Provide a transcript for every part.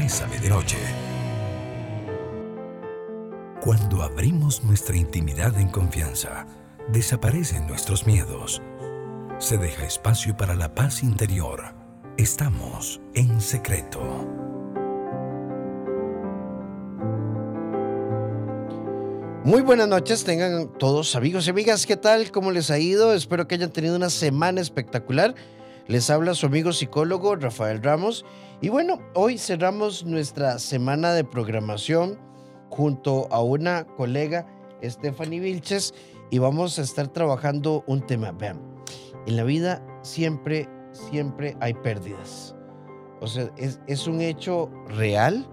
Bésame de noche. Cuando abrimos nuestra intimidad en confianza, desaparecen nuestros miedos. Se deja espacio para la paz interior. Estamos en secreto. Muy buenas noches, tengan todos amigos y amigas, ¿qué tal? ¿Cómo les ha ido? Espero que hayan tenido una semana espectacular. Les habla su amigo psicólogo Rafael Ramos. Y bueno, hoy cerramos nuestra semana de programación junto a una colega, Stephanie Vilches, y vamos a estar trabajando un tema. Vean, en la vida siempre, siempre hay pérdidas. O sea, es, es un hecho real.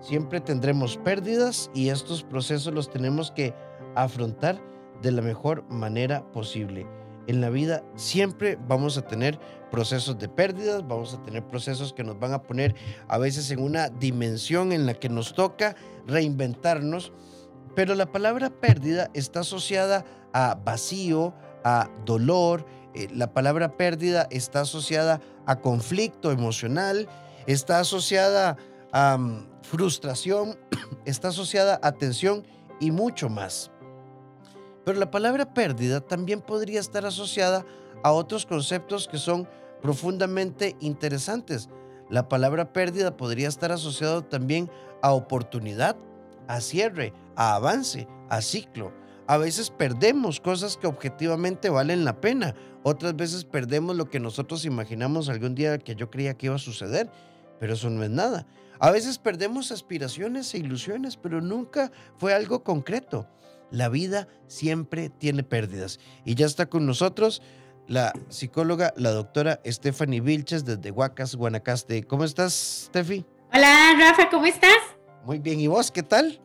Siempre tendremos pérdidas y estos procesos los tenemos que afrontar de la mejor manera posible en la vida siempre vamos a tener procesos de pérdidas, vamos a tener procesos que nos van a poner a veces en una dimensión en la que nos toca reinventarnos, pero la palabra pérdida está asociada a vacío, a dolor, eh, la palabra pérdida está asociada a conflicto emocional, está asociada a mm, frustración, está asociada a tensión y mucho más. Pero la palabra pérdida también podría estar asociada a otros conceptos que son profundamente interesantes. La palabra pérdida podría estar asociado también a oportunidad, a cierre, a avance, a ciclo. A veces perdemos cosas que objetivamente valen la pena. Otras veces perdemos lo que nosotros imaginamos algún día que yo creía que iba a suceder, pero eso no es nada. A veces perdemos aspiraciones e ilusiones, pero nunca fue algo concreto la vida siempre tiene pérdidas. Y ya está con nosotros la psicóloga, la doctora Stephanie Vilches desde Huacas, Guanacaste. ¿Cómo estás, Steffi? Hola, Rafa, ¿cómo estás? Muy bien, ¿y vos qué tal?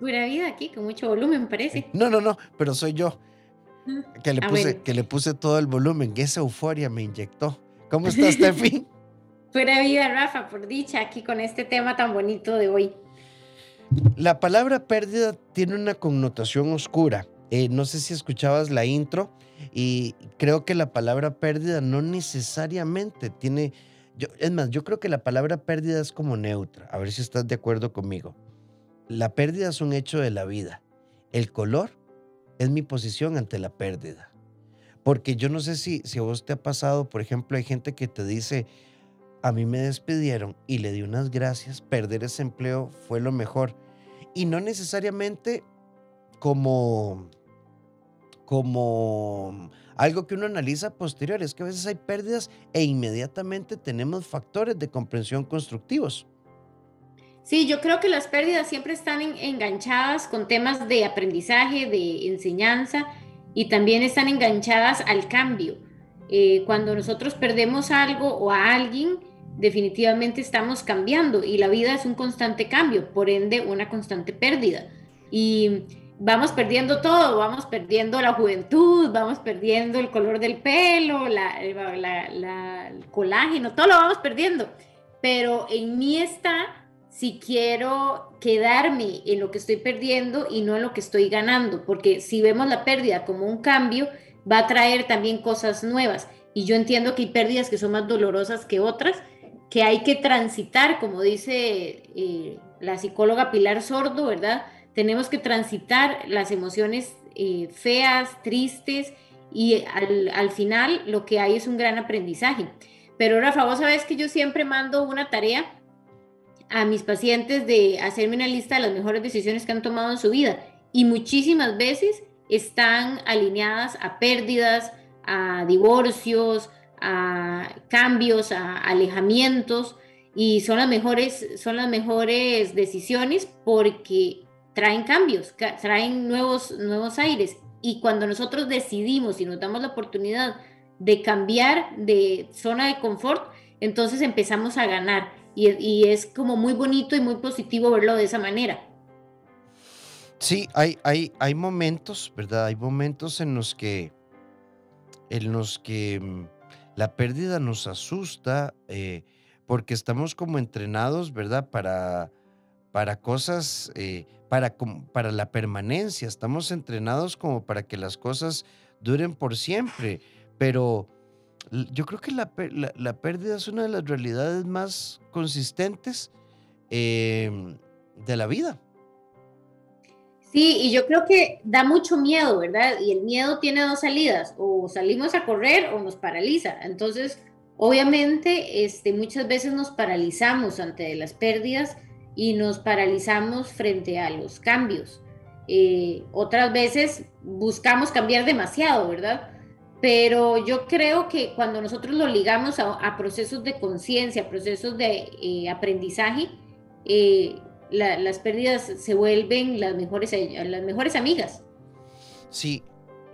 Pura vida aquí, con mucho volumen, parece. No, no, no, pero soy yo. Que le, Ah, puse, bueno. que le puse todo el volumen, que esa euforia me inyectó. ¿Cómo estás, Steffi? Pura vida, Rafa, por dicha, aquí con este tema tan bonito de hoy. La palabra pérdida tiene una connotación oscura. Eh, no sé si escuchabas la intro y creo que la palabra pérdida no necesariamente tiene... Yo, es más, yo creo que la palabra pérdida es como neutra. A ver si estás de acuerdo conmigo. La pérdida es un hecho de la vida. El color es mi posición ante la pérdida. Porque yo no sé si, si a vos te ha pasado, por ejemplo, hay gente que te dice, a mí me despidieron y le di unas gracias, perder ese empleo fue lo mejor. Y no necesariamente como, como algo que uno analiza posterior, es que a veces hay pérdidas e inmediatamente tenemos factores de comprensión constructivos. Sí, yo creo que las pérdidas siempre están en- enganchadas con temas de aprendizaje, de enseñanza y también están enganchadas al cambio. Eh, cuando nosotros perdemos algo o a alguien, definitivamente estamos cambiando y la vida es un constante cambio, por ende una constante pérdida. Y vamos perdiendo todo, vamos perdiendo la juventud, vamos perdiendo el color del pelo, la- la- la- el colágeno, todo lo vamos perdiendo. Pero en mí está si quiero quedarme en lo que estoy perdiendo y no en lo que estoy ganando, porque si vemos la pérdida como un cambio, va a traer también cosas nuevas. Y yo entiendo que hay pérdidas que son más dolorosas que otras, que hay que transitar, como dice eh, la psicóloga Pilar Sordo, ¿verdad? Tenemos que transitar las emociones eh, feas, tristes, y al, al final lo que hay es un gran aprendizaje. Pero Rafa, vos sabes que yo siempre mando una tarea a mis pacientes de hacerme una lista de las mejores decisiones que han tomado en su vida y muchísimas veces están alineadas a pérdidas, a divorcios, a cambios, a alejamientos y son las mejores son las mejores decisiones porque traen cambios, ca- traen nuevos nuevos aires y cuando nosotros decidimos y nos damos la oportunidad de cambiar de zona de confort, entonces empezamos a ganar y, y es como muy bonito y muy positivo verlo de esa manera. Sí, hay, hay, hay momentos, ¿verdad? Hay momentos en los que, en los que mm, la pérdida nos asusta eh, porque estamos como entrenados, ¿verdad? Para, para cosas, eh, para, para la permanencia, estamos entrenados como para que las cosas duren por siempre, pero yo creo que la- la pérdida es una de las realidades más consistentes em, de la vida. Sí, y yo creo que da mucho miedo, ¿verdad? Y el miedo tiene dos salidas, o salimos a correr o nos paraliza. Entonces, obviamente, este, muchas veces nos paralizamos ante las pérdidas y nos paralizamos frente a los cambios. Eh, otras veces buscamos cambiar demasiado, ¿verdad? Pero yo creo que cuando nosotros lo ligamos a, procesos de conciencia, procesos de eh, aprendizaje, eh, las pérdidas se vuelven las mejores, las mejores amigas. Sí,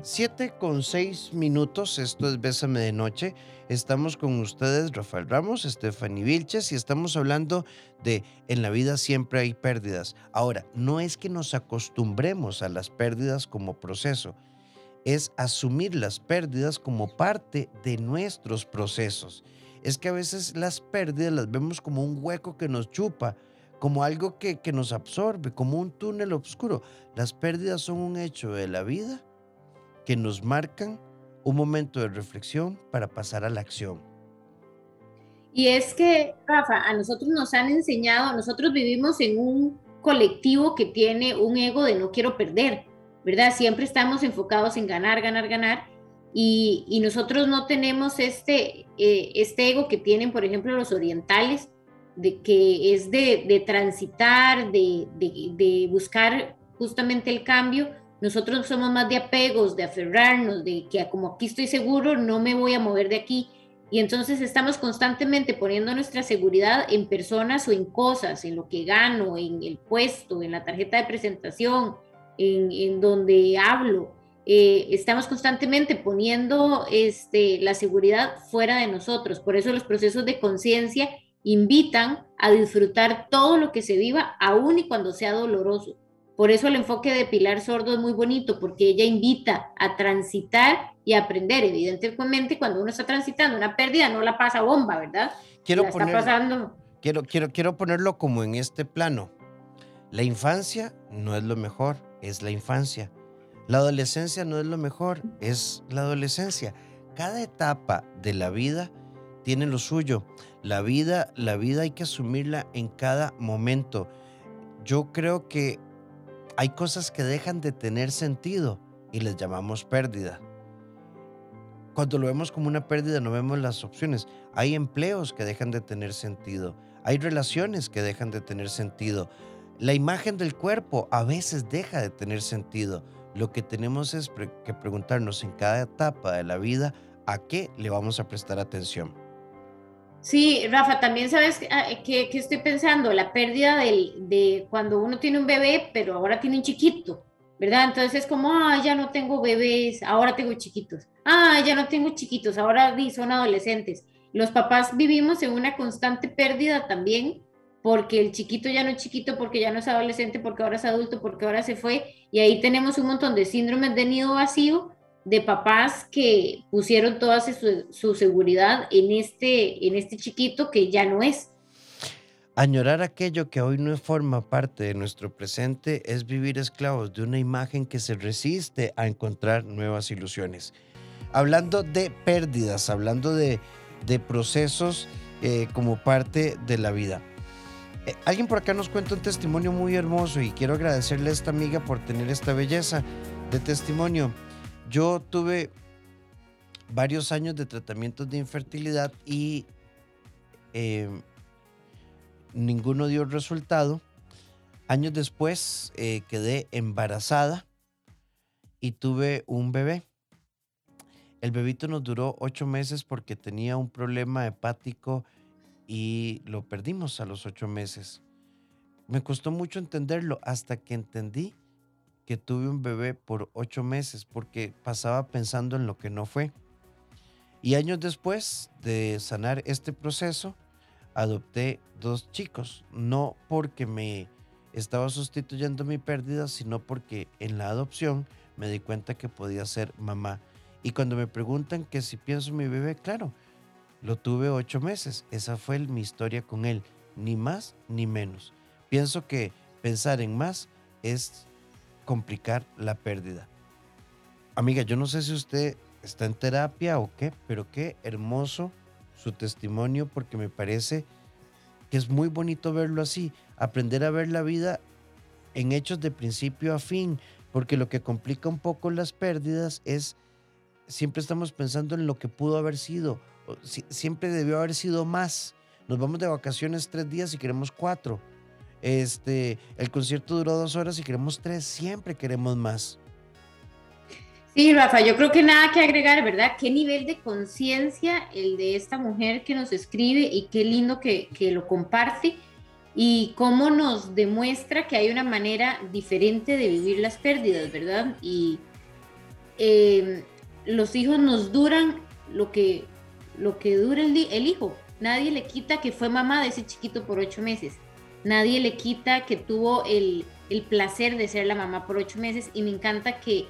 siete con seis minutos, esto es Bésame de Noche. Estamos con ustedes, Rafael Ramos, Stephanie Vilches, y estamos hablando de en la vida siempre hay pérdidas. Ahora, no es que nos acostumbremos a las pérdidas como proceso, es asumir las pérdidas como parte de nuestros procesos. Es que a veces las pérdidas las vemos como un hueco que nos chupa, como algo que, nos absorbe, como un túnel oscuro. Las pérdidas son un hecho de la vida que nos marcan un momento de reflexión para pasar a la acción. Y es que, Rafa, a nosotros nos han enseñado, nosotros vivimos en un colectivo que tiene un ego de no quiero perder, ¿verdad? Siempre estamos enfocados en ganar, ganar, ganar. Y, nosotros no tenemos este, eh, este ego que tienen, por ejemplo, los orientales, de que es de, transitar, de, buscar justamente el cambio. Nosotros somos más de apegos, de aferrarnos, de que como aquí estoy seguro, no me voy a mover de aquí. Y entonces estamos constantemente poniendo nuestra seguridad en personas o en cosas, en lo que gano, en el puesto, en la tarjeta de presentación, en, donde hablo. Eh, estamos constantemente poniendo este, la seguridad fuera de nosotros. Por eso los procesos de conciencia invitan a disfrutar todo lo que se viva, aun y cuando sea doloroso. Por eso el enfoque de Pilar Sordo es muy bonito, porque ella invita a transitar y aprender. Evidentemente, cuando uno está transitando una pérdida, no la pasa bomba, ¿verdad? Quiero, pasando. Quiero, quiero, quiero ponerlo como en este plano. La infancia no es lo mejor, es la infancia. La adolescencia no es lo mejor, es la adolescencia. Cada etapa de la vida tiene lo suyo. La vida, la vida hay que asumirla en cada momento. Yo creo que hay cosas que dejan de tener sentido y les llamamos pérdida. Cuando lo vemos como una pérdida no vemos las opciones. Hay empleos que dejan de tener sentido. Hay relaciones que dejan de tener sentido. La imagen del cuerpo a veces deja de tener sentido. Lo que tenemos es que preguntarnos en cada etapa de la vida a qué le vamos a prestar atención. Sí, Rafa, también sabes ah, que, estoy pensando, la pérdida de cuando uno tiene un bebé, pero ahora tiene un chiquito, ¿verdad? Entonces es como, ah, ya no tengo bebés, ahora tengo chiquitos. Ah, ya no tengo chiquitos, ahora son adolescentes. Los papás vivimos en una constante pérdida también, porque el chiquito ya no es chiquito, porque ya no es adolescente, porque ahora es adulto, porque ahora se fue. Y ahí tenemos un montón de síndromes de nido vacío de papás que pusieron toda su, seguridad en este, en este chiquito que ya no es. Añorar aquello que hoy no forma parte de nuestro presente es vivir esclavos de una imagen que se resiste a encontrar nuevas ilusiones. Hablando de pérdidas, hablando de, procesos eh, como parte de la vida. Eh, alguien por acá nos cuenta un testimonio muy hermoso y quiero agradecerle a esta amiga por tener esta belleza de testimonio. Yo tuve varios años de tratamientos de infertilidad y em, ninguno dio resultado. Años después eh, quedé embarazada y tuve un bebé. El bebito nos duró ocho meses porque tenía un problema hepático y lo perdimos a los ocho meses. Me costó mucho entenderlo hasta que entendí que tuve un bebé por ocho meses porque pasaba pensando en lo que no fue. Y años después de sanar este proceso, adopté dos chicos, no porque me estaba sustituyendo mi pérdida, sino porque en la adopción me di cuenta que podía ser mamá. Y cuando me preguntan que si pienso en mi bebé, claro, lo tuve ocho meses. Esa fue mi historia con él, ni más ni menos. Pienso que pensar en más es complicar la pérdida. Amiga, yo no sé si usted está en terapia o qué, pero qué hermoso su testimonio porque me parece que es muy bonito verlo así, aprender a ver la vida en hechos de principio a fin, porque lo que complica un poco las pérdidas es, siempre estamos pensando en lo que pudo haber sido, siempre debió haber sido más. Nos vamos de vacaciones tres días y queremos cuatro. Este, el concierto duró dos horas y queremos tres, siempre queremos más. Sí, Rafa, yo creo que nada que agregar, ¿verdad? Qué nivel de conciencia el de esta mujer que nos escribe y qué lindo que, que, lo comparte y cómo nos demuestra que hay una manera diferente de vivir las pérdidas, ¿verdad? Y eh, los hijos nos duran lo que, lo que dura el, el hijo. Nadie le quita que fue mamá de ese chiquito por ocho meses. Nadie le quita que tuvo el, el placer de ser la mamá por ocho meses y me encanta que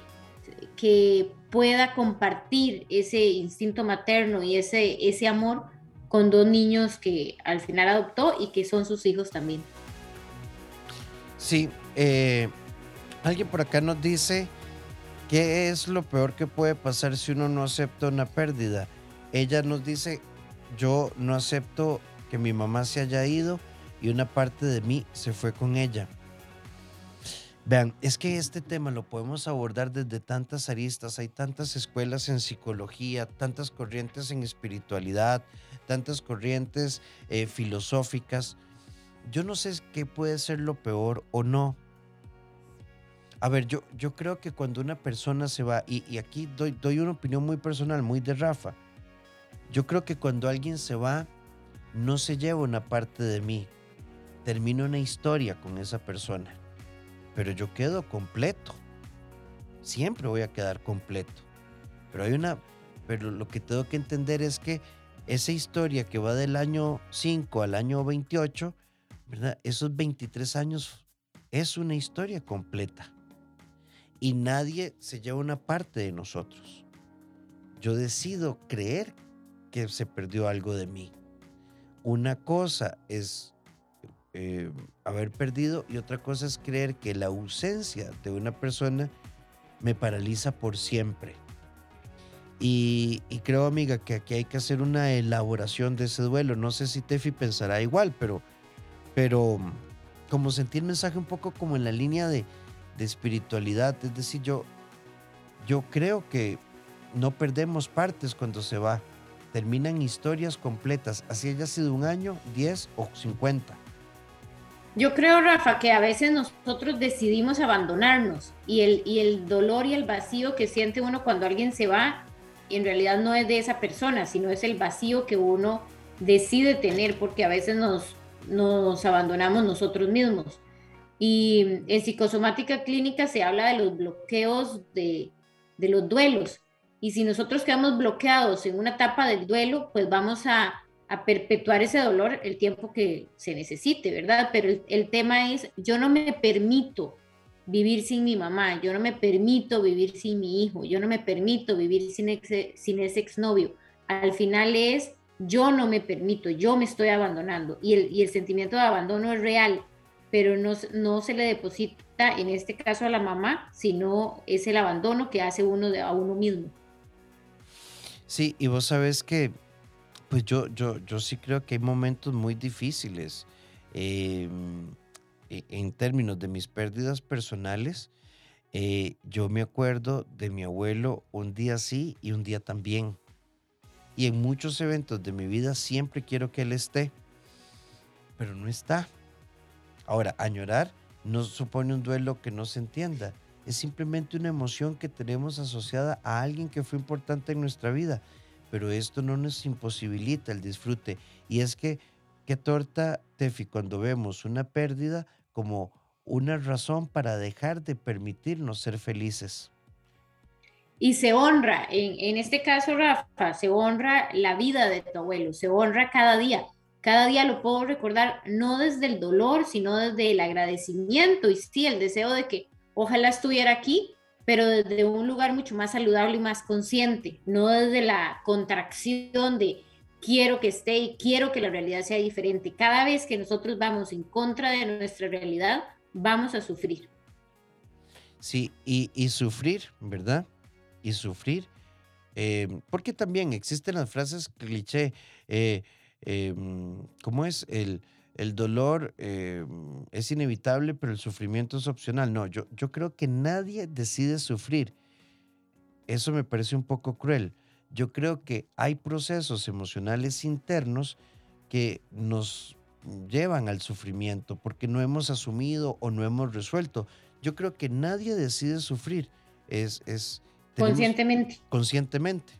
que pueda compartir ese instinto materno y ese, ese amor con dos niños que al final adoptó y que son sus hijos también. Sí, eh, alguien por acá nos dice, ¿qué es lo peor que puede pasar si uno no acepta una pérdida? Ella nos dice, yo no acepto que mi mamá se haya ido y una parte de mí se fue con ella. Vean, es que este tema lo podemos abordar desde tantas aristas, hay tantas escuelas en psicología, tantas corrientes en espiritualidad, tantas corrientes eh, filosóficas. Yo no sé qué puede ser lo peor o no. A ver, yo, yo creo que cuando una persona se va, y, aquí doy, doy una opinión muy personal, muy de Rafa, yo creo que cuando alguien se va, no se lleva una parte de mí, termina una historia con esa persona pero yo quedo completo. Siempre voy a quedar completo. Pero hay una, pero lo que tengo que entender es que esa historia que va del año 5 al año 28, ¿verdad? Esos 23 años es una historia completa. Y nadie se lleva una parte de nosotros. Yo decido creer que se perdió algo de mí. Una cosa es eh, haber perdido y otra cosa es creer que la ausencia de una persona me paraliza por siempre. Y, creo, amiga, que aquí hay que hacer una elaboración de ese duelo. No sé si Tefi pensará igual, pero, pero como sentí el mensaje un poco como en la línea de, de espiritualidad. Es decir, yo, yo creo que no perdemos partes cuando se va. Terminan historias completas, así haya sido un año, 10 o 50. Yo creo, Rafa, que a veces nosotros decidimos abandonarnos y el, y el dolor y el vacío que siente uno cuando alguien se va, en realidad no es de esa persona, sino es el vacío que uno decide tener porque a veces nos, nos abandonamos nosotros mismos. Y en psicosomática clínica se habla de los bloqueos de, de los duelos. Y si nosotros quedamos bloqueados en una etapa del duelo, pues vamos a a perpetuar ese dolor el tiempo que se necesite, ¿verdad? Pero el, tema es, yo no me permito vivir sin mi mamá, yo no me permito vivir sin mi hijo, yo no me permito vivir sin, sin ese exnovio. Al final es, yo no me permito, yo me estoy abandonando y el, y el sentimiento de abandono es real, pero no, no se le deposita en este caso a la mamá, sino es el abandono que hace uno de, a uno mismo. Sí, y vos sabes que pues yo, yo, yo sí creo que hay momentos muy difíciles em, e, en términos de mis pérdidas personales. Eh, yo me acuerdo de mi abuelo un día sí y un día también. Y en muchos eventos de mi vida siempre quiero que él esté, pero no está. Ahora, añorar no supone un duelo que no se entienda. Es simplemente una emoción que tenemos asociada a alguien que fue importante en nuestra vida pero esto no nos imposibilita el disfrute. Y es que, qué torta, Tefi, cuando vemos una pérdida como una razón para dejar de permitirnos ser felices. Y se honra, en, en este caso, Rafa, se honra la vida de tu abuelo, se honra cada día. Cada día lo puedo recordar no desde el dolor, sino desde el agradecimiento y sí, el deseo de que ojalá estuviera aquí pero desde un lugar mucho más saludable y más consciente, no desde la contracción de quiero que esté y quiero que la realidad sea diferente. Cada vez que nosotros vamos en contra de nuestra realidad, vamos a sufrir. Sí, y, sufrir, ¿verdad? Y sufrir, eh, porque también existen las frases cliché, eh, em, ¿cómo es? El, el dolor eh, es inevitable, pero el sufrimiento es opcional. No, yo, yo creo que nadie decide sufrir. Eso me parece un poco cruel. Yo creo que hay procesos emocionales internos que nos llevan al sufrimiento porque no hemos asumido o no hemos resuelto. Yo creo que nadie decide sufrir. Es, es conscientemente. Conscientemente.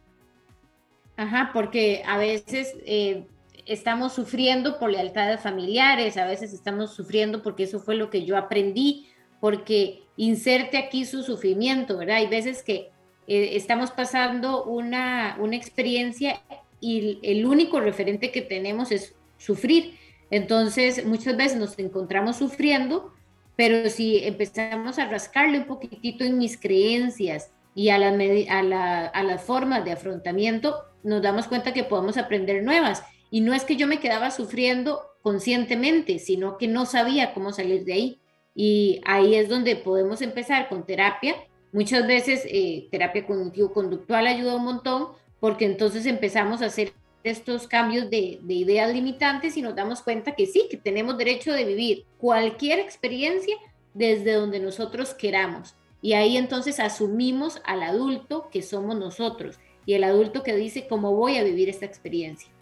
Ajá, porque a veces eh, estamos sufriendo por lealtades familiares, a veces estamos sufriendo porque eso fue lo que yo aprendí, porque inserte aquí su sufrimiento, ¿verdad? Hay veces que eh, estamos pasando una, una experiencia y el único referente que tenemos es sufrir. Entonces, muchas veces nos encontramos sufriendo, pero si empezamos a rascarle un poquitito en mis creencias y a, la, a, la, a las formas de afrontamiento, nos damos cuenta que podemos aprender nuevas. Y no es que yo me quedaba sufriendo conscientemente, sino que no sabía cómo salir de ahí. Y ahí es donde podemos empezar con terapia. Muchas veces eh, terapia cognitivo-conductual ayuda un montón porque entonces empezamos a hacer estos cambios de, de, ideas limitantes y nos damos cuenta que sí, que tenemos derecho de vivir cualquier experiencia desde donde nosotros queramos. Y ahí entonces asumimos al adulto que somos nosotros y el adulto que dice cómo voy a vivir esta experiencia.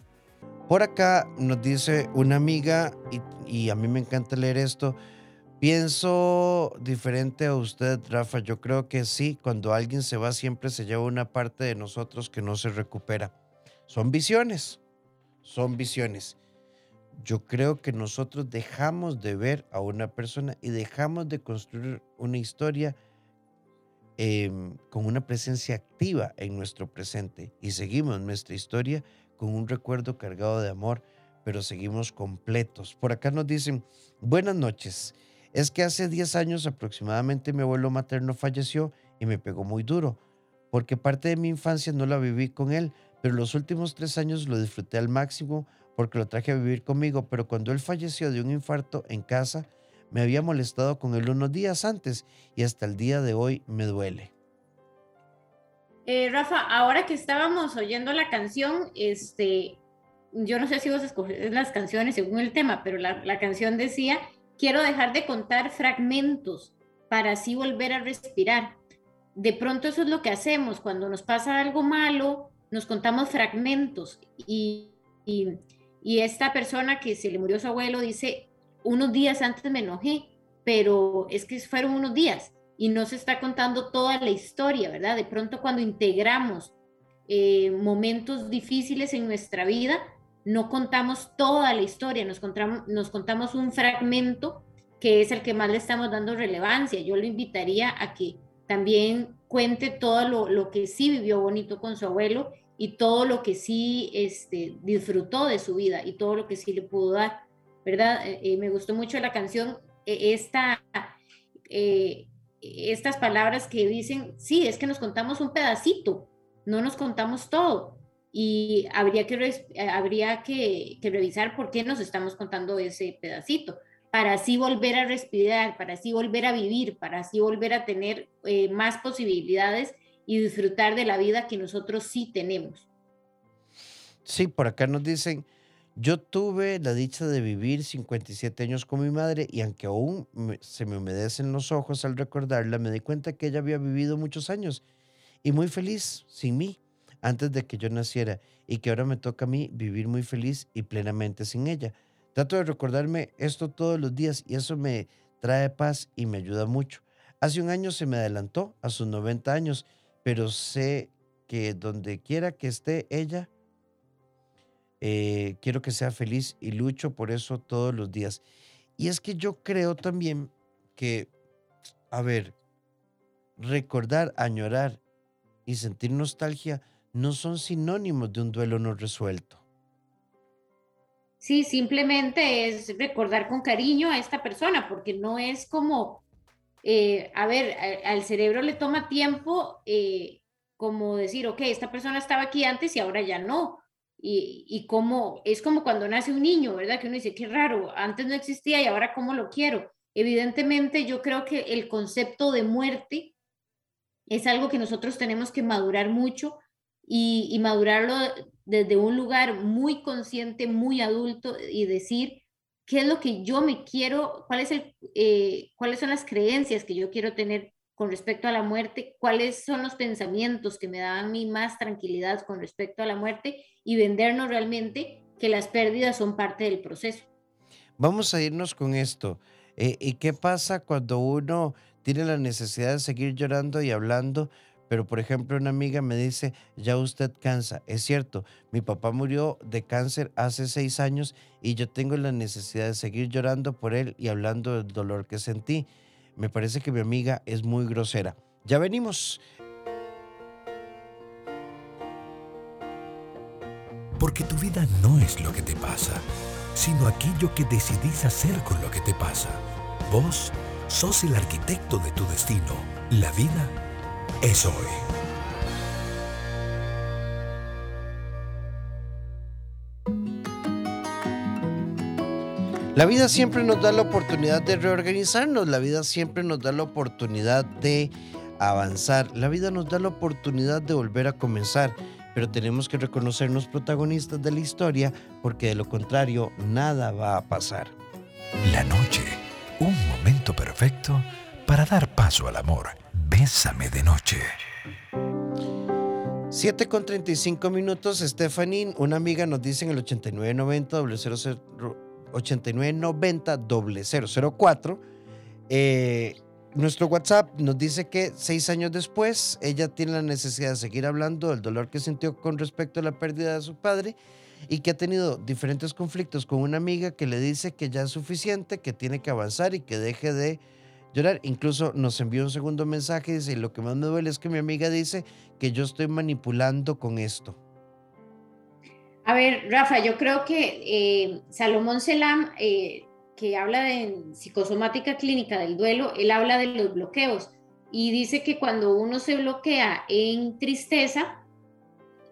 Por acá nos dice una amiga, y, a mí me encanta leer esto, pienso diferente a usted, Rafa. Yo creo que sí, cuando alguien se va siempre se lleva una parte de nosotros que no se recupera. Son visiones, son visiones. Yo creo que nosotros dejamos de ver a una persona y dejamos de construir una historia Em, con una presencia activa en nuestro presente y seguimos nuestra historia con un recuerdo cargado de amor, pero seguimos completos. Por acá nos dicen, buenas noches. Es que hace 10 años aproximadamente mi abuelo materno falleció y me pegó muy duro, porque parte de mi infancia no la viví con él, pero los últimos tres años lo disfruté al máximo porque lo traje a vivir conmigo, pero cuando él falleció de un infarto en casa, me había molestado con él unos días antes y hasta el día de hoy me duele. Eh, Rafa, ahora que estábamos oyendo la canción, este, yo no sé si vos escoges las canciones según el tema, pero la, la canción decía, quiero dejar de contar fragmentos para así volver a respirar. De pronto eso es lo que hacemos cuando nos pasa algo malo, nos contamos fragmentos y, y, y esta persona que se le murió su abuelo dice, unos días antes me enojé, pero es que fueron unos días y no se está contando toda la historia, ¿verdad? De pronto cuando integramos eh, momentos difíciles en nuestra vida, no contamos toda la historia, nos contamos, nos contamos un fragmento que es el que más le estamos dando relevancia. Yo lo invitaría a que también cuente todo lo, lo que sí vivió bonito con su abuelo y todo lo que sí este, disfrutó de su vida y todo lo que sí le pudo dar. ¿verdad? Eh, eh, me gustó mucho la canción, eh, esta, estas palabras que dicen, sí, es que nos contamos un pedacito, no nos contamos todo. Y habría que, habría que, revisar por qué nos estamos contando ese pedacito, para así volver a respirar, para así volver a vivir, para así volver a tener más posibilidades y disfrutar de la vida que nosotros sí tenemos. Sí, por acá nos dicen, yo tuve la dicha de vivir 57 años con mi madre y aunque aún se me humedecen los ojos al recordarla, me di cuenta que ella había vivido muchos años y muy feliz sin mí antes de que yo naciera y que ahora me toca a mí vivir muy feliz y plenamente sin ella. Trato de recordarme esto todos los días y eso me trae paz y me ayuda mucho. Hace un año se me adelantó a sus 90 años, pero sé que donde quiera que esté ella, eh, quiero que sea feliz y lucho por eso todos los días. Y es que yo creo también que, a ver, recordar, añorar y sentir nostalgia no son sinónimos de un duelo no resuelto. Sí, simplemente es recordar con cariño a esta persona, porque no es como, eh, a ver, al cerebro le toma tiempo eh, como decir, ok, esta persona estaba aquí antes y ahora ya no y, y cómo es como cuando nace un niño, ¿verdad? Que uno dice, qué raro, antes no existía y ahora cómo lo quiero. Evidentemente yo creo que el concepto de muerte es algo que nosotros tenemos que madurar mucho y, madurarlo desde un lugar muy consciente, muy adulto y decir, qué es lo que yo me quiero, cuál el, eh, cuáles son las creencias que yo quiero tener con respecto a la muerte, cuáles son los pensamientos que me dan a mí más tranquilidad con respecto a la muerte y vendernos realmente que las pérdidas son parte del proceso. Vamos a irnos con esto. Eh, ¿Y qué pasa cuando uno tiene la necesidad de seguir llorando y hablando? Pero, por ejemplo, una amiga me dice, ya usted cansa. Es cierto, mi papá murió de cáncer hace seis años y yo tengo la necesidad de seguir llorando por él y hablando del dolor que sentí. Me parece que mi amiga es muy grosera. Ya venimos. Porque tu vida no es lo que te pasa, sino aquello que decidís hacer con lo que te pasa. Vos sos el arquitecto de tu destino. La vida es hoy. La vida siempre nos da la oportunidad de reorganizarnos, la vida siempre nos da la oportunidad de avanzar, la vida nos da la oportunidad de volver a comenzar, pero tenemos que reconocernos protagonistas de la historia porque de lo contrario nada va a pasar. La noche, un momento perfecto para dar paso al amor. Bésame de noche. 7 con 35 minutos, Stephanie, una amiga nos dice en el 8990 8990 004. Eh, nuestro WhatsApp nos dice que seis años después ella tiene la necesidad de seguir hablando del dolor que sintió con respecto a la pérdida de su padre y que ha tenido diferentes conflictos con una amiga que le dice que ya es suficiente, que tiene que avanzar y que deje de llorar. Incluso nos envió un segundo mensaje y dice, lo que más me duele es que mi amiga dice que yo estoy manipulando con esto. A ver, Rafa, yo creo que eh, Salomón Selam, eh, que habla de psicosomática clínica del duelo, él habla de los bloqueos y dice que cuando uno se bloquea en tristeza,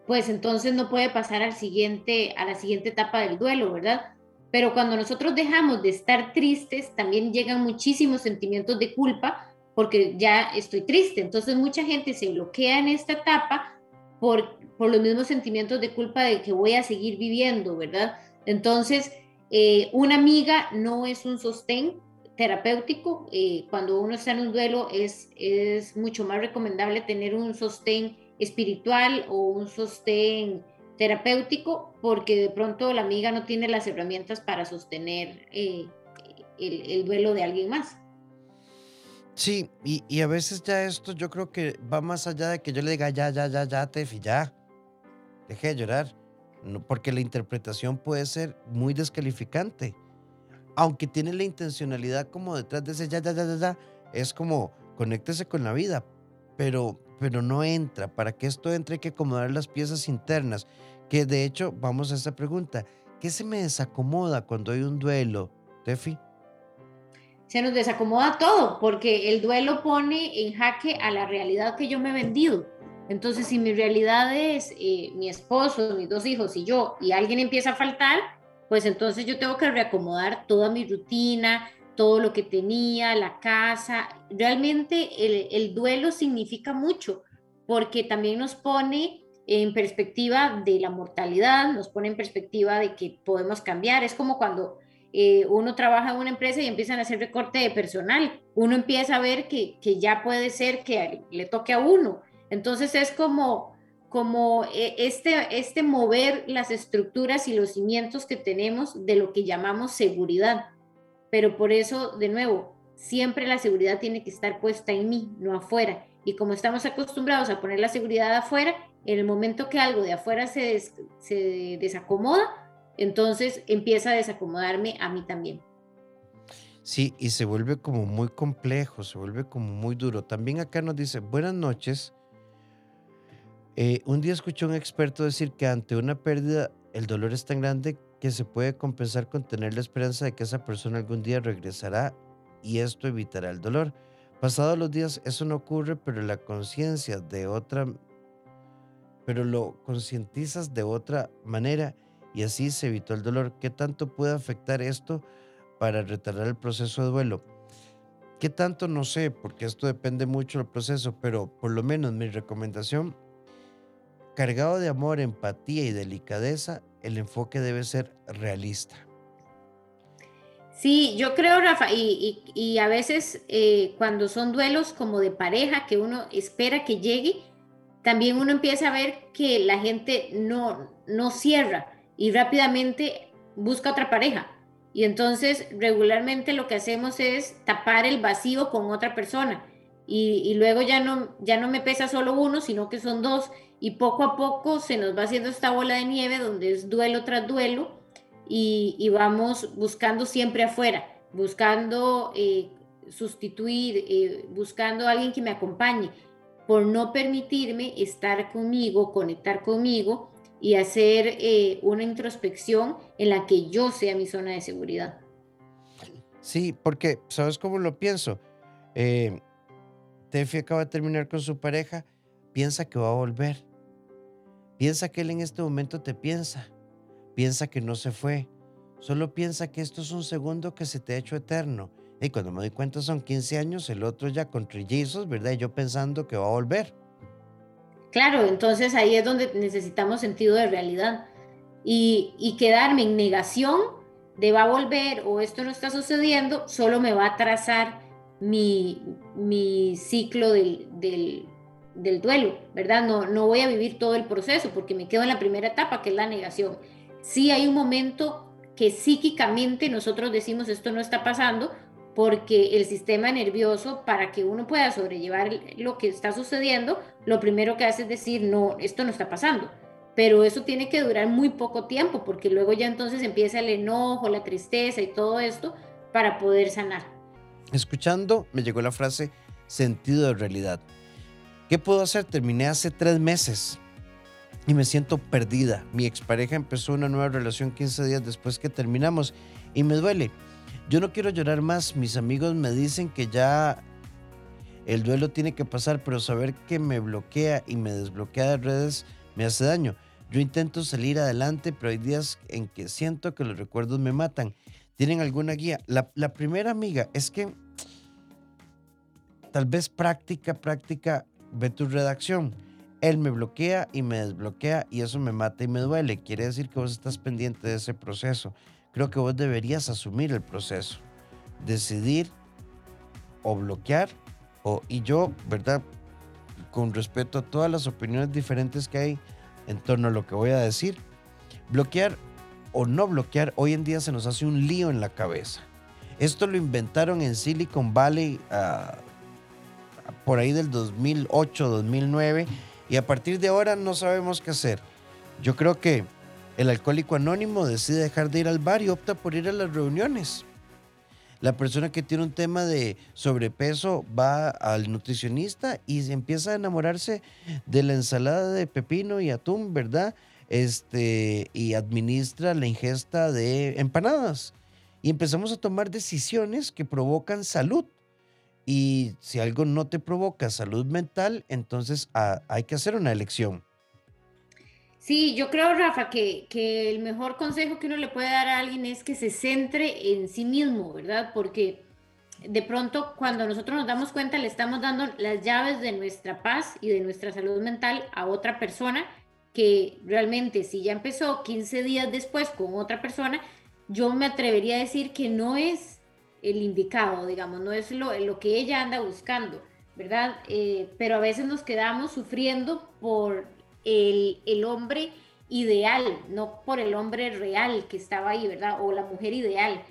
pues entonces no puede pasar al siguiente, a la siguiente etapa del duelo, ¿verdad? Pero cuando nosotros dejamos de estar tristes, también llegan muchísimos sentimientos de culpa porque ya estoy triste. Entonces mucha gente se bloquea en esta etapa por, por los mismos sentimientos de culpa de que voy a seguir viviendo, ¿verdad? Entonces, eh, una amiga no es un sostén terapéutico. Eh, cuando uno está en un duelo es, es mucho más recomendable tener un sostén espiritual o un sostén terapéutico porque de pronto la amiga no tiene las herramientas para sostener eh, el, duelo de alguien más. Sí, y, a veces ya esto yo creo que va más allá de que yo le diga ya, ya, ya, ya, Tefi, ya, deje de llorar, porque la interpretación puede ser muy descalificante, aunque tiene la intencionalidad como detrás de ese ya, ya, ya, ya, ya, es como conéctese con la vida, pero pero no entra. Para que esto entre hay que acomodar las piezas internas. Que de hecho, vamos a esta pregunta. ¿Qué se me desacomoda cuando hay un duelo, Tefi? Se nos desacomoda todo, porque el duelo pone en jaque a la realidad que yo me he vendido. Entonces, si mi realidad es eh, mi esposo, mis dos hijos y yo, y alguien empieza a faltar, pues entonces yo tengo que reacomodar toda mi rutina, todo lo que tenía, la casa. Realmente el, duelo significa mucho porque también nos pone en perspectiva de la mortalidad, nos pone en perspectiva de que podemos cambiar. Es como cuando eh, uno trabaja en una empresa y empiezan a hacer recorte de personal. Uno empieza a ver que, que ya puede ser que le toque a uno. Entonces es como, como eh, este, este mover las estructuras y los cimientos que tenemos de lo que llamamos seguridad pero por eso, de nuevo, siempre la seguridad tiene que estar puesta en mí, no afuera. Y como estamos acostumbrados a poner la seguridad afuera, en el momento que algo de afuera se, se desacomoda, entonces empieza a desacomodarme a mí también. Sí, y se vuelve como muy complejo, se vuelve como muy duro. También acá nos dice, buenas noches. Eh, un día escuché a un experto decir que ante una pérdida el dolor es tan grande que se puede compensar con tener la esperanza de que esa persona algún día regresará y esto evitará el dolor. Pasados los días eso no ocurre, pero la conciencia de otra, pero lo concientizas de otra manera y así se evitó el dolor. ¿Qué tanto puede afectar esto para retardar el proceso de duelo? ¿Qué tanto? No sé, porque esto depende mucho del proceso, pero por lo menos mi recomendación, cargado de amor, empatía y delicadeza, el enfoque debe ser realista. Sí, yo creo, Rafa, y, a veces eh, cuando son duelos como de pareja, que uno espera que llegue, también uno empieza a ver que la gente no, no cierra y rápidamente busca otra pareja. Y entonces regularmente lo que hacemos es tapar el vacío con otra persona. Y, luego ya no, ya no me pesa solo uno, sino que son dos. Y poco a poco se nos va haciendo esta bola de nieve donde es duelo tras duelo y, vamos buscando siempre afuera, buscando eh, sustituir, eh, buscando alguien que me acompañe, por no permitirme estar conmigo, conectar conmigo y hacer eh, una introspección en la que yo sea mi zona de seguridad. Sí, porque, ¿sabes cómo lo pienso? Tefi acaba de terminar con su pareja, piensa que va a volver. Piensa que él en este momento te piensa. Piensa que no se fue. Solo piensa que esto es un segundo que se te ha hecho eterno. Y cuando me doy cuenta son 15 años, el otro ya con trillizos, ¿verdad? Y yo pensando que va a volver. Claro, entonces ahí es donde necesitamos sentido de realidad. Y, quedarme en negación de va a volver o esto no está sucediendo, solo me va a atrasar mi, mi ciclo del, del, duelo, ¿verdad? No, no voy a vivir todo el proceso porque me quedo en la primera etapa, que es la negación. Sí hay un momento que psíquicamente nosotros decimos esto no está pasando, porque el sistema nervioso, para que uno pueda sobrellevar lo que está sucediendo, lo primero que hace es decir, no, esto no está pasando. Pero eso tiene que durar muy poco tiempo, porque luego ya entonces empieza el enojo, la tristeza y todo esto para poder sanar. Escuchando, me llegó la frase sentido de realidad. ¿Qué puedo hacer? Terminé hace tres meses y me siento perdida. Mi expareja empezó una nueva relación 15 días después que terminamos y me duele yo no quiero llorar más. Mis amigos me dicen que ya el duelo tiene que pasar, pero saber que me bloquea y me desbloquea de redes me hace daño. Yo intento salir adelante, pero hay días en que siento que los recuerdos me matan. ¿Tienen alguna guía? La, la primera amiga es que tal vez práctica, práctica, ve tu redacción. Él me bloquea y me desbloquea y eso me mata y me duele. Quiere decir que vos estás pendiente de ese proceso creo que vos deberías asumir el proceso, decidir o bloquear, o, y yo, ¿verdad? Con respeto a todas las opiniones diferentes que hay en torno a lo que voy a decir, bloquear o no bloquear, hoy en día se nos hace un lío en la cabeza. Esto lo inventaron en Silicon Valley ah, por ahí del 2008, 2009, y a partir de ahora no sabemos qué hacer. Yo creo que el alcohólico anónimo decide dejar de ir al bar y opta por ir a las reuniones. La persona que tiene un tema de sobrepeso va al nutricionista y se empieza a enamorarse de la ensalada de pepino y atún, ¿verdad? Este, y administra la ingesta de empanadas. Y empezamos a tomar decisiones que provocan salud. Y si algo no te provoca salud mental, entonces ah, hay que hacer una elección. Sí, yo creo, Rafa, que, que, el mejor consejo que uno le puede dar a alguien es que se centre en sí mismo, ¿verdad? Porque de pronto cuando nosotros nos damos cuenta le estamos dando las llaves de nuestra paz y de nuestra salud mental a otra persona que realmente si ya empezó 15 días después con otra persona, yo me atrevería a decir que no es el indicado, digamos, no es lo, lo que ella anda buscando, ¿verdad? Eh, pero a veces nos quedamos sufriendo por el, hombre ideal, no por el hombre real que estaba ahí, ¿verdad? O la mujer ideal.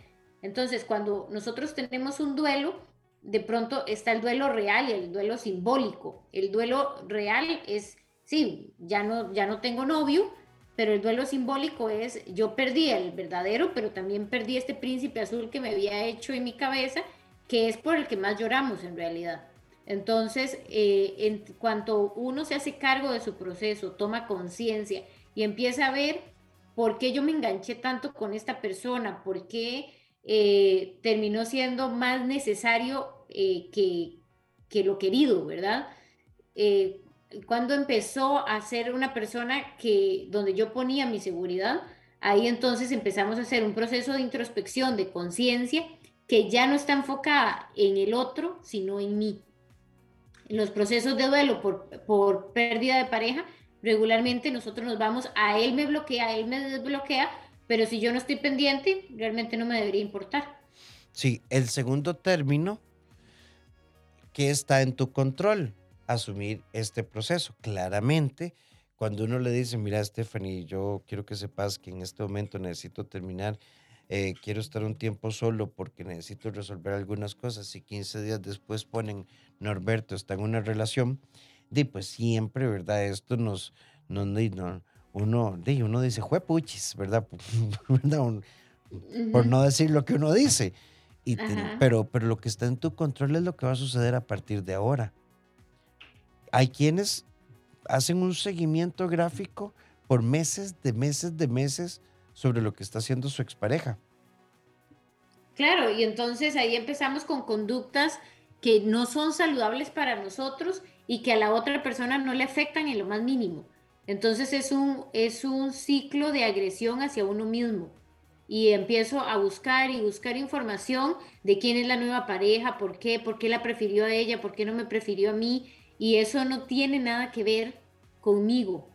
Entonces, cuando nosotros tenemos un duelo, de pronto está el duelo real y el duelo simbólico. El duelo real es, sí, ya no, ya no tengo novio, pero el duelo simbólico es, yo perdí el verdadero, pero también perdí este príncipe azul que me había hecho en mi cabeza, que es por el que más lloramos en realidad. Entonces, eh, cuanto uno se hace cargo de su proceso, toma conciencia y empieza a ver por qué yo me enganché tanto con esta persona, por qué eh, terminó siendo más necesario eh, que, lo querido, ¿verdad? Cuando empezó a ser una persona que donde yo ponía mi seguridad, ahí entonces empezamos a hacer un proceso de introspección, de conciencia, que ya no está enfocada en el otro, sino en mí los procesos de duelo por, por pérdida de pareja, regularmente nosotros nos vamos a él me bloquea, él me desbloquea, pero si yo no estoy pendiente, realmente no me debería importar. Sí, el segundo término que está en tu control, asumir este proceso. Claramente, cuando uno le dice, mira, Stephanie, yo quiero que sepas que en este momento necesito terminar, eh, quiero estar un tiempo solo porque necesito resolver algunas cosas y 15 días después ponen, Norberto está en una relación, di, pues siempre, ¿verdad? Esto nos, no, uno, di, uno dice, juepuchis, ¿verdad? Por no decir lo que uno dice pero, pero lo que está en tu control es lo que va a suceder a partir de ahora. Hay quienes hacen un seguimiento gráfico por meses, de meses, de meses sobre lo que está haciendo su expareja. Claro, y entonces ahí empezamos con conductas que no son saludables para nosotros y que a la otra persona no le afectan en lo más mínimo. Entonces es un, es un ciclo de agresión hacia uno mismo y empiezo a buscar y buscar información de quién es la nueva pareja, por qué, por qué la prefirió a ella, por qué no me prefirió a mí. Y eso no tiene nada que ver conmigo.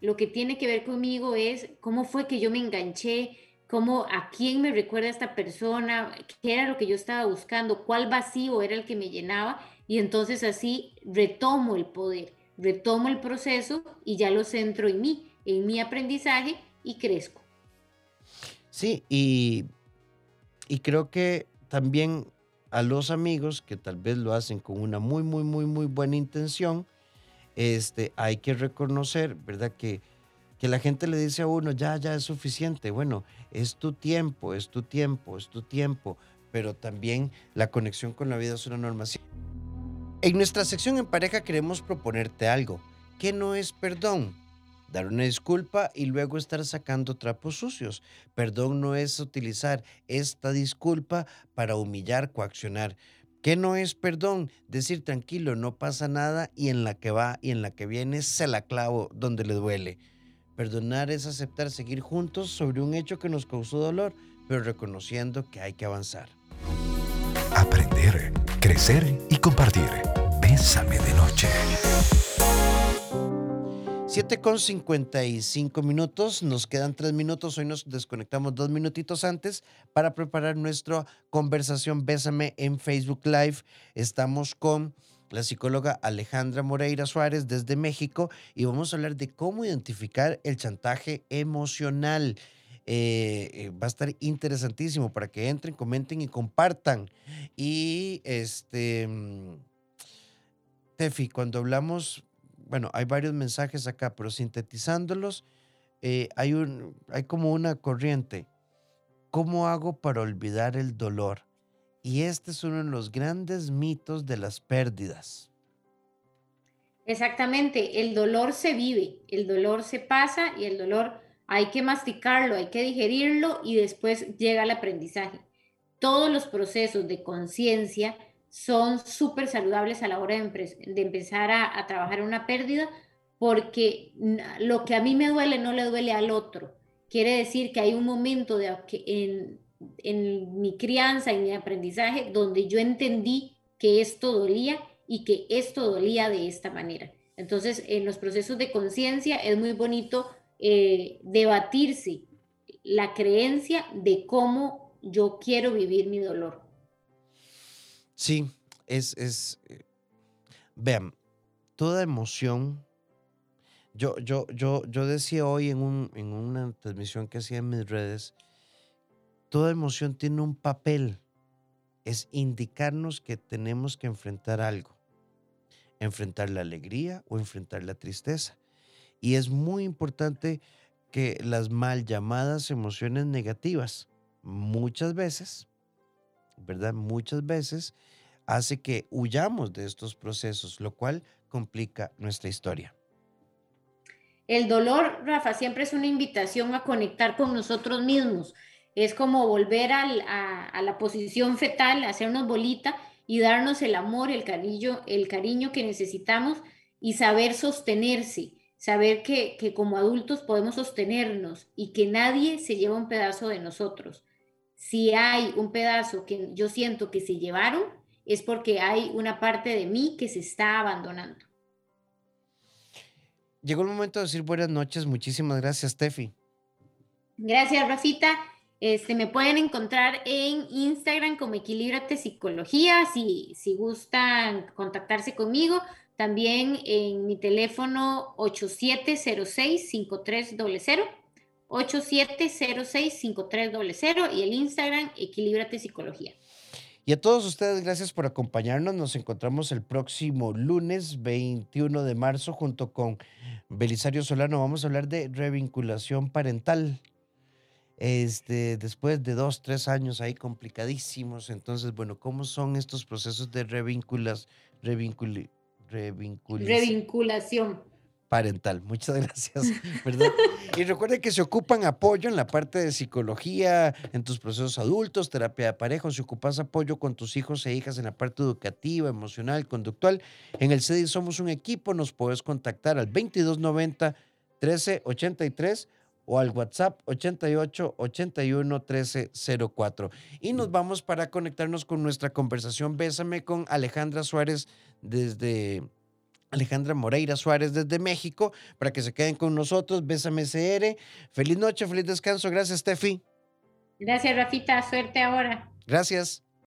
Lo que tiene que ver conmigo es cómo fue que yo me enganché, cómo a quién me recuerda esta persona, qué era lo que yo estaba buscando, cuál vacío era el que me llenaba. Y entonces así retomo el poder, retomo el proceso y ya lo centro en mí, en mi aprendizaje y crezco. Sí, y, creo que también a los amigos que tal vez lo hacen con una muy, muy, muy, muy buena intención, este, hay que reconocer, ¿verdad? Que, que la gente le dice a uno, ya, ya es suficiente. Bueno, es tu tiempo, es tu tiempo, es tu tiempo, pero también la conexión con la vida es una norma. En nuestra sección en pareja queremos proponerte algo. que no es perdón? Dar una disculpa y luego estar sacando trapos sucios. Perdón no es utilizar esta disculpa para humillar, coaccionar. ¿Qué no es perdón? Decir tranquilo, no pasa nada y en la que va y en la que viene se la clavo donde le duele. Perdonar es aceptar seguir juntos sobre un hecho que nos causó dolor, pero reconociendo que hay que avanzar. Aprender, crecer y compartir. Bésame de noche. 7 con 55 minutos, nos quedan tres minutos, hoy nos desconectamos dos minutitos antes para preparar nuestra conversación Bésame en Facebook Live. Estamos con la psicóloga Alejandra Moreira Suárez desde México y vamos a hablar de cómo identificar el chantaje emocional. Eh, eh, va a estar interesantísimo para que entren, comenten y compartan. Y este, mm, Tefi, cuando hablamos bueno, hay varios mensajes acá, pero sintetizándolos, eh, hay, un, hay como una corriente. ¿Cómo hago para olvidar el dolor? Y este es uno de los grandes mitos de las pérdidas. Exactamente, el dolor se vive, el dolor se pasa y el dolor hay que masticarlo, hay que digerirlo y después llega el aprendizaje. Todos los procesos de conciencia son súper saludables a la hora de, empezar a, trabajar una pérdida, porque lo que a mí me duele no le duele al otro. Quiere decir que hay un momento de, en, en mi crianza, en mi aprendizaje, donde yo entendí que esto dolía y que esto dolía de esta manera. Entonces, en los procesos de conciencia es muy bonito eh, debatirse la creencia de cómo yo quiero vivir mi dolor. Sí, es, es, eh, vean, toda emoción, yo, yo, yo, yo decía hoy en, un, en una transmisión que hacía en mis redes, toda emoción tiene un papel, es indicarnos que tenemos que enfrentar algo, enfrentar la alegría o enfrentar la tristeza. Y es muy importante que las mal llamadas emociones negativas, muchas veces, ¿verdad? Muchas veces hace que huyamos de estos procesos, lo cual complica nuestra historia. El dolor, Rafa, siempre es una invitación a conectar con nosotros mismos. Es como volver a, la posición fetal, hacernos bolita y darnos el amor, el cariño, el cariño que necesitamos y saber sostenerse, saber que, que como adultos podemos sostenernos y que nadie se lleva un pedazo de nosotros. Si hay un pedazo que yo siento que se llevaron, es porque hay una parte de mí que se está abandonando. Llegó el momento de decir buenas noches. Muchísimas gracias, Tefi. Gracias, Rafita. Este, me pueden encontrar en Instagram como Equilibrate Psicología, si, si gustan contactarse conmigo. También en mi teléfono 8706-5300, 8706-5300 y el Instagram Equilibrate Psicología. Y a todos ustedes, gracias por acompañarnos. Nos encontramos el próximo lunes 21 de marzo junto con Belisario Solano. Vamos a hablar de revinculación parental. Este, después de dos, tres años ahí complicadísimos. Entonces, bueno, ¿cómo son estos procesos de revinculas, revinculación? Parental. Muchas gracias. ¿verdad? y recuerde que se ocupan apoyo en la parte de psicología, en tus procesos adultos, terapia de pareja, si ocupas apoyo con tus hijos e hijas en la parte educativa, emocional, conductual. En el CEDI somos un equipo, nos puedes contactar al 2290 1383 o al WhatsApp 88 81 13 04. Y nos vamos para conectarnos con nuestra conversación Bésame con Alejandra Suárez desde Alejandra Moreira Suárez desde México, para que se queden con nosotros. Bésame CR. Feliz noche, feliz descanso. Gracias, Steffi. Gracias, Rafita. Suerte ahora. Gracias.